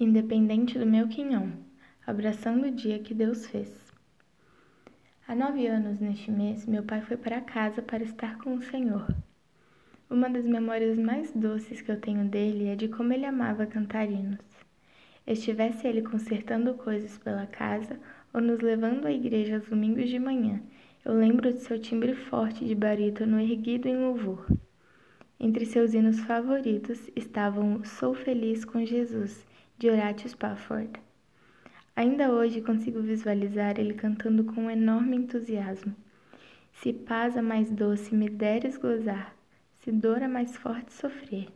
independente do meu quinhão, abraçando o dia que Deus fez. Há nove anos neste mês, meu pai foi para casa para estar com o Senhor. Uma das memórias mais doces que eu tenho dele é de como ele amava cantar hinos. Estivesse ele consertando coisas pela casa ou nos levando à igreja aos domingos de manhã, eu lembro de seu timbre forte de barítono erguido em louvor. Entre seus hinos favoritos estavam Sou Feliz com Jesus, de Horatio Spafford. Ainda hoje consigo visualizar ele cantando com enorme entusiasmo. Se paz a mais doce me deres gozar, se dor a mais forte sofrer,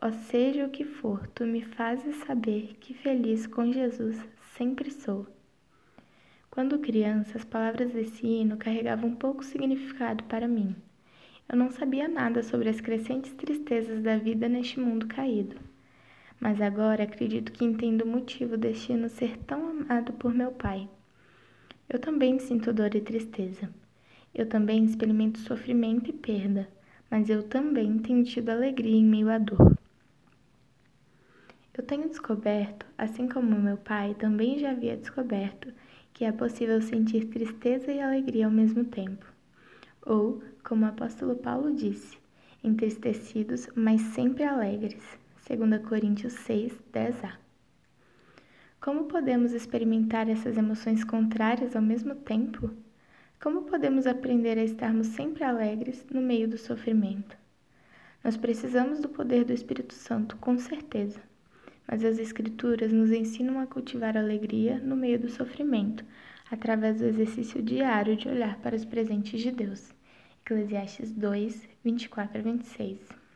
ó seja o que for, tu me fazes saber que feliz com Jesus sempre sou. Quando criança, as palavras desse hino carregavam pouco significado para mim. Eu não sabia nada sobre as crescentes tristezas da vida neste mundo caído mas agora acredito que entendo o motivo deste ano ser tão amado por meu pai. Eu também sinto dor e tristeza. Eu também experimento sofrimento e perda, mas eu também tenho tido alegria em meio à dor. Eu tenho descoberto, assim como meu pai também já havia descoberto, que é possível sentir tristeza e alegria ao mesmo tempo. Ou, como o apóstolo Paulo disse, entristecidos, mas sempre alegres. 2 Coríntios 6, 10a. Como podemos experimentar essas emoções contrárias ao mesmo tempo? Como podemos aprender a estarmos sempre alegres no meio do sofrimento? Nós precisamos do poder do Espírito Santo, com certeza, mas as Escrituras nos ensinam a cultivar alegria no meio do sofrimento, através do exercício diário de olhar para os presentes de Deus. Eclesiastes 2, 24 a 26.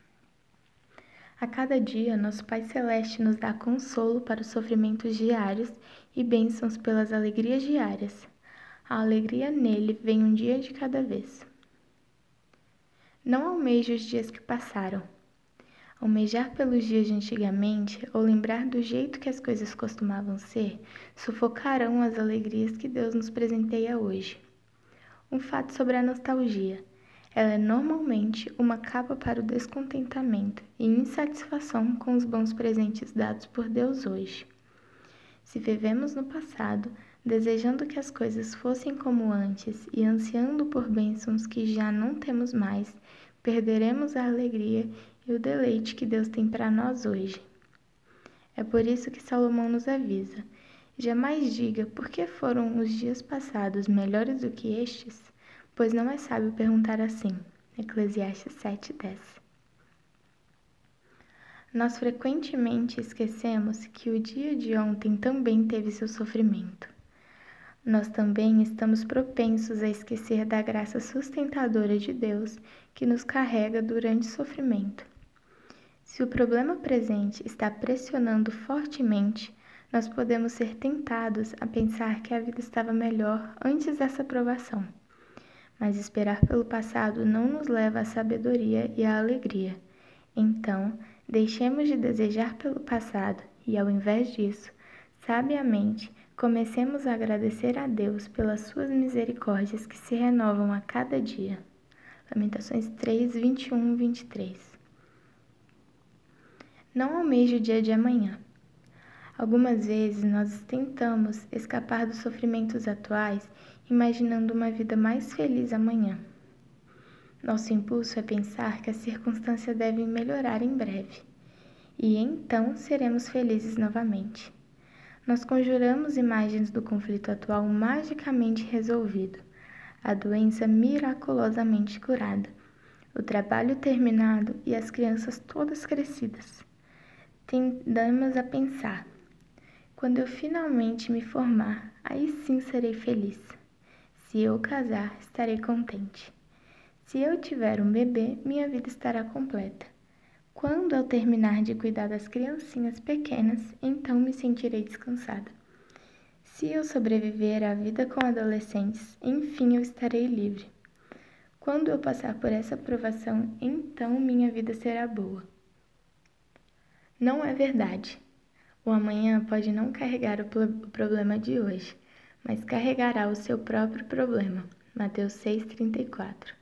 A cada dia, nosso Pai Celeste nos dá consolo para os sofrimentos diários e bênçãos pelas alegrias diárias. A alegria nele vem um dia de cada vez. Não almeje os dias que passaram. Almejar pelos dias de antigamente ou lembrar do jeito que as coisas costumavam ser sufocarão as alegrias que Deus nos presenteia hoje. Um fato sobre a nostalgia. Ela é normalmente uma capa para o descontentamento e insatisfação com os bons presentes dados por Deus hoje. Se vivemos no passado, desejando que as coisas fossem como antes e ansiando por bênçãos que já não temos mais, perderemos a alegria e o deleite que Deus tem para nós hoje. É por isso que Salomão nos avisa: jamais diga por que foram os dias passados melhores do que estes pois não é sábio perguntar assim. Eclesiastes 7:10. Nós frequentemente esquecemos que o dia de ontem também teve seu sofrimento. Nós também estamos propensos a esquecer da graça sustentadora de Deus que nos carrega durante o sofrimento. Se o problema presente está pressionando fortemente, nós podemos ser tentados a pensar que a vida estava melhor antes dessa provação mas esperar pelo passado não nos leva à sabedoria e à alegria. Então, deixemos de desejar pelo passado e, ao invés disso, sabiamente, comecemos a agradecer a Deus pelas suas misericórdias que se renovam a cada dia. Lamentações 3, 21 e 23. Não almeje o dia de amanhã. Algumas vezes nós tentamos escapar dos sofrimentos atuais imaginando uma vida mais feliz amanhã. Nosso impulso é pensar que as circunstâncias devem melhorar em breve, e então seremos felizes novamente. Nós conjuramos imagens do conflito atual magicamente resolvido, a doença miraculosamente curada, o trabalho terminado e as crianças todas crescidas. Tendamos a pensar: quando eu finalmente me formar, aí sim serei feliz. Se eu casar, estarei contente. Se eu tiver um bebê, minha vida estará completa. Quando eu terminar de cuidar das criancinhas pequenas, então me sentirei descansada. Se eu sobreviver à vida com adolescentes, enfim eu estarei livre. Quando eu passar por essa provação, então minha vida será boa. Não é verdade. O amanhã pode não carregar o, problema de hoje, mas carregará o seu próprio problema. Mateus 6,34.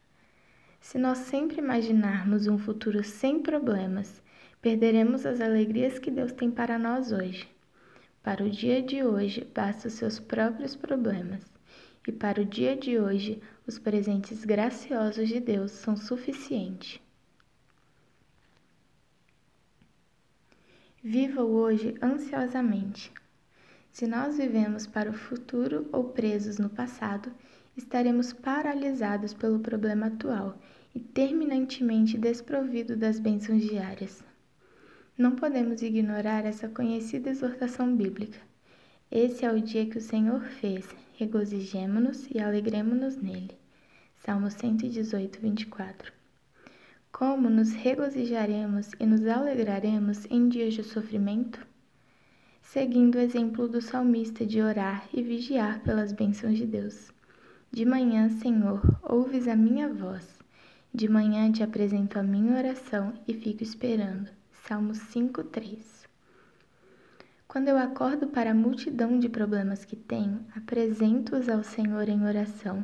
Se nós sempre imaginarmos um futuro sem problemas, perderemos as alegrias que Deus tem para nós hoje. Para o dia de hoje, basta os seus próprios problemas. E para o dia de hoje, os presentes graciosos de Deus são suficientes. Viva o hoje ansiosamente. Se nós vivemos para o futuro ou presos no passado, estaremos paralisados pelo problema atual e terminantemente desprovidos das bênçãos diárias. Não podemos ignorar essa conhecida exortação bíblica. Esse é o dia que o Senhor fez, regozijemo-nos e alegremo-nos nele. Salmo 118, 24. Como nos regozijaremos e nos alegraremos em dias de sofrimento? Seguindo o exemplo do salmista de orar e vigiar pelas bênçãos de Deus. De manhã, Senhor, ouves a minha voz. De manhã te apresento a minha oração e fico esperando. Salmo 5:3. Quando eu acordo para a multidão de problemas que tenho, apresento-os ao Senhor em oração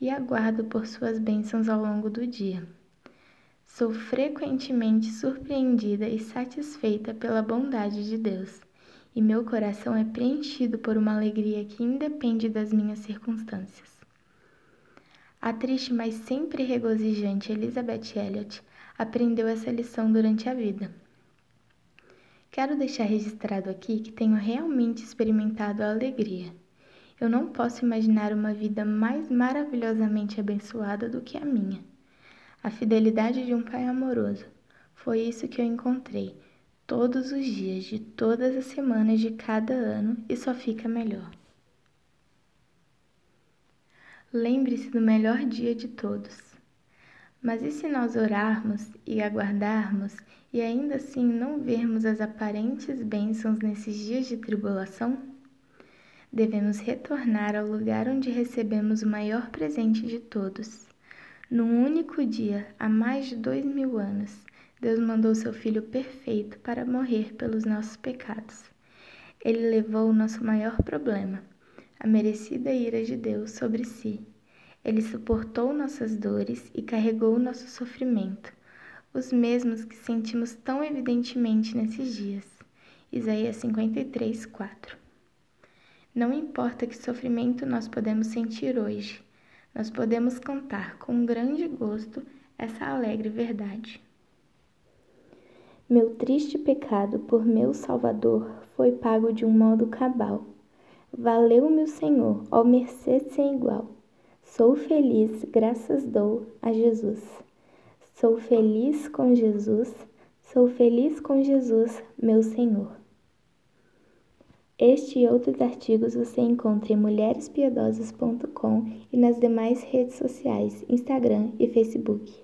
e aguardo por suas bênçãos ao longo do dia. Sou frequentemente surpreendida e satisfeita pela bondade de Deus, e meu coração é preenchido por uma alegria que independe das minhas circunstâncias. A triste, mas sempre regozijante Elizabeth Elliot aprendeu essa lição durante a vida. Quero deixar registrado aqui que tenho realmente experimentado a alegria. Eu não posso imaginar uma vida mais maravilhosamente abençoada do que a minha. A fidelidade de um pai amoroso. Foi isso que eu encontrei todos os dias de todas as semanas de cada ano e só fica melhor. Lembre-se do melhor dia de todos. Mas e se nós orarmos e aguardarmos e ainda assim não vermos as aparentes bênçãos nesses dias de tribulação? Devemos retornar ao lugar onde recebemos o maior presente de todos num único dia, há mais de dois mil anos, Deus mandou seu Filho perfeito para morrer pelos nossos pecados. Ele levou o nosso maior problema, a merecida ira de Deus, sobre si. Ele suportou nossas dores e carregou nosso sofrimento, os mesmos que sentimos tão evidentemente nesses dias. Isaías 53, 4. Não importa que sofrimento nós podemos sentir hoje, nós podemos cantar com grande gosto essa alegre verdade. Meu triste pecado por meu Salvador foi pago de um modo cabal. Valeu-me o Senhor, ó mercê sem igual. Sou feliz, graças dou a Jesus. Sou feliz com Jesus, sou feliz com Jesus, meu Senhor. Este e outros artigos você encontra em mulherespiedosas.com e nas demais redes sociais, Instagram e Facebook.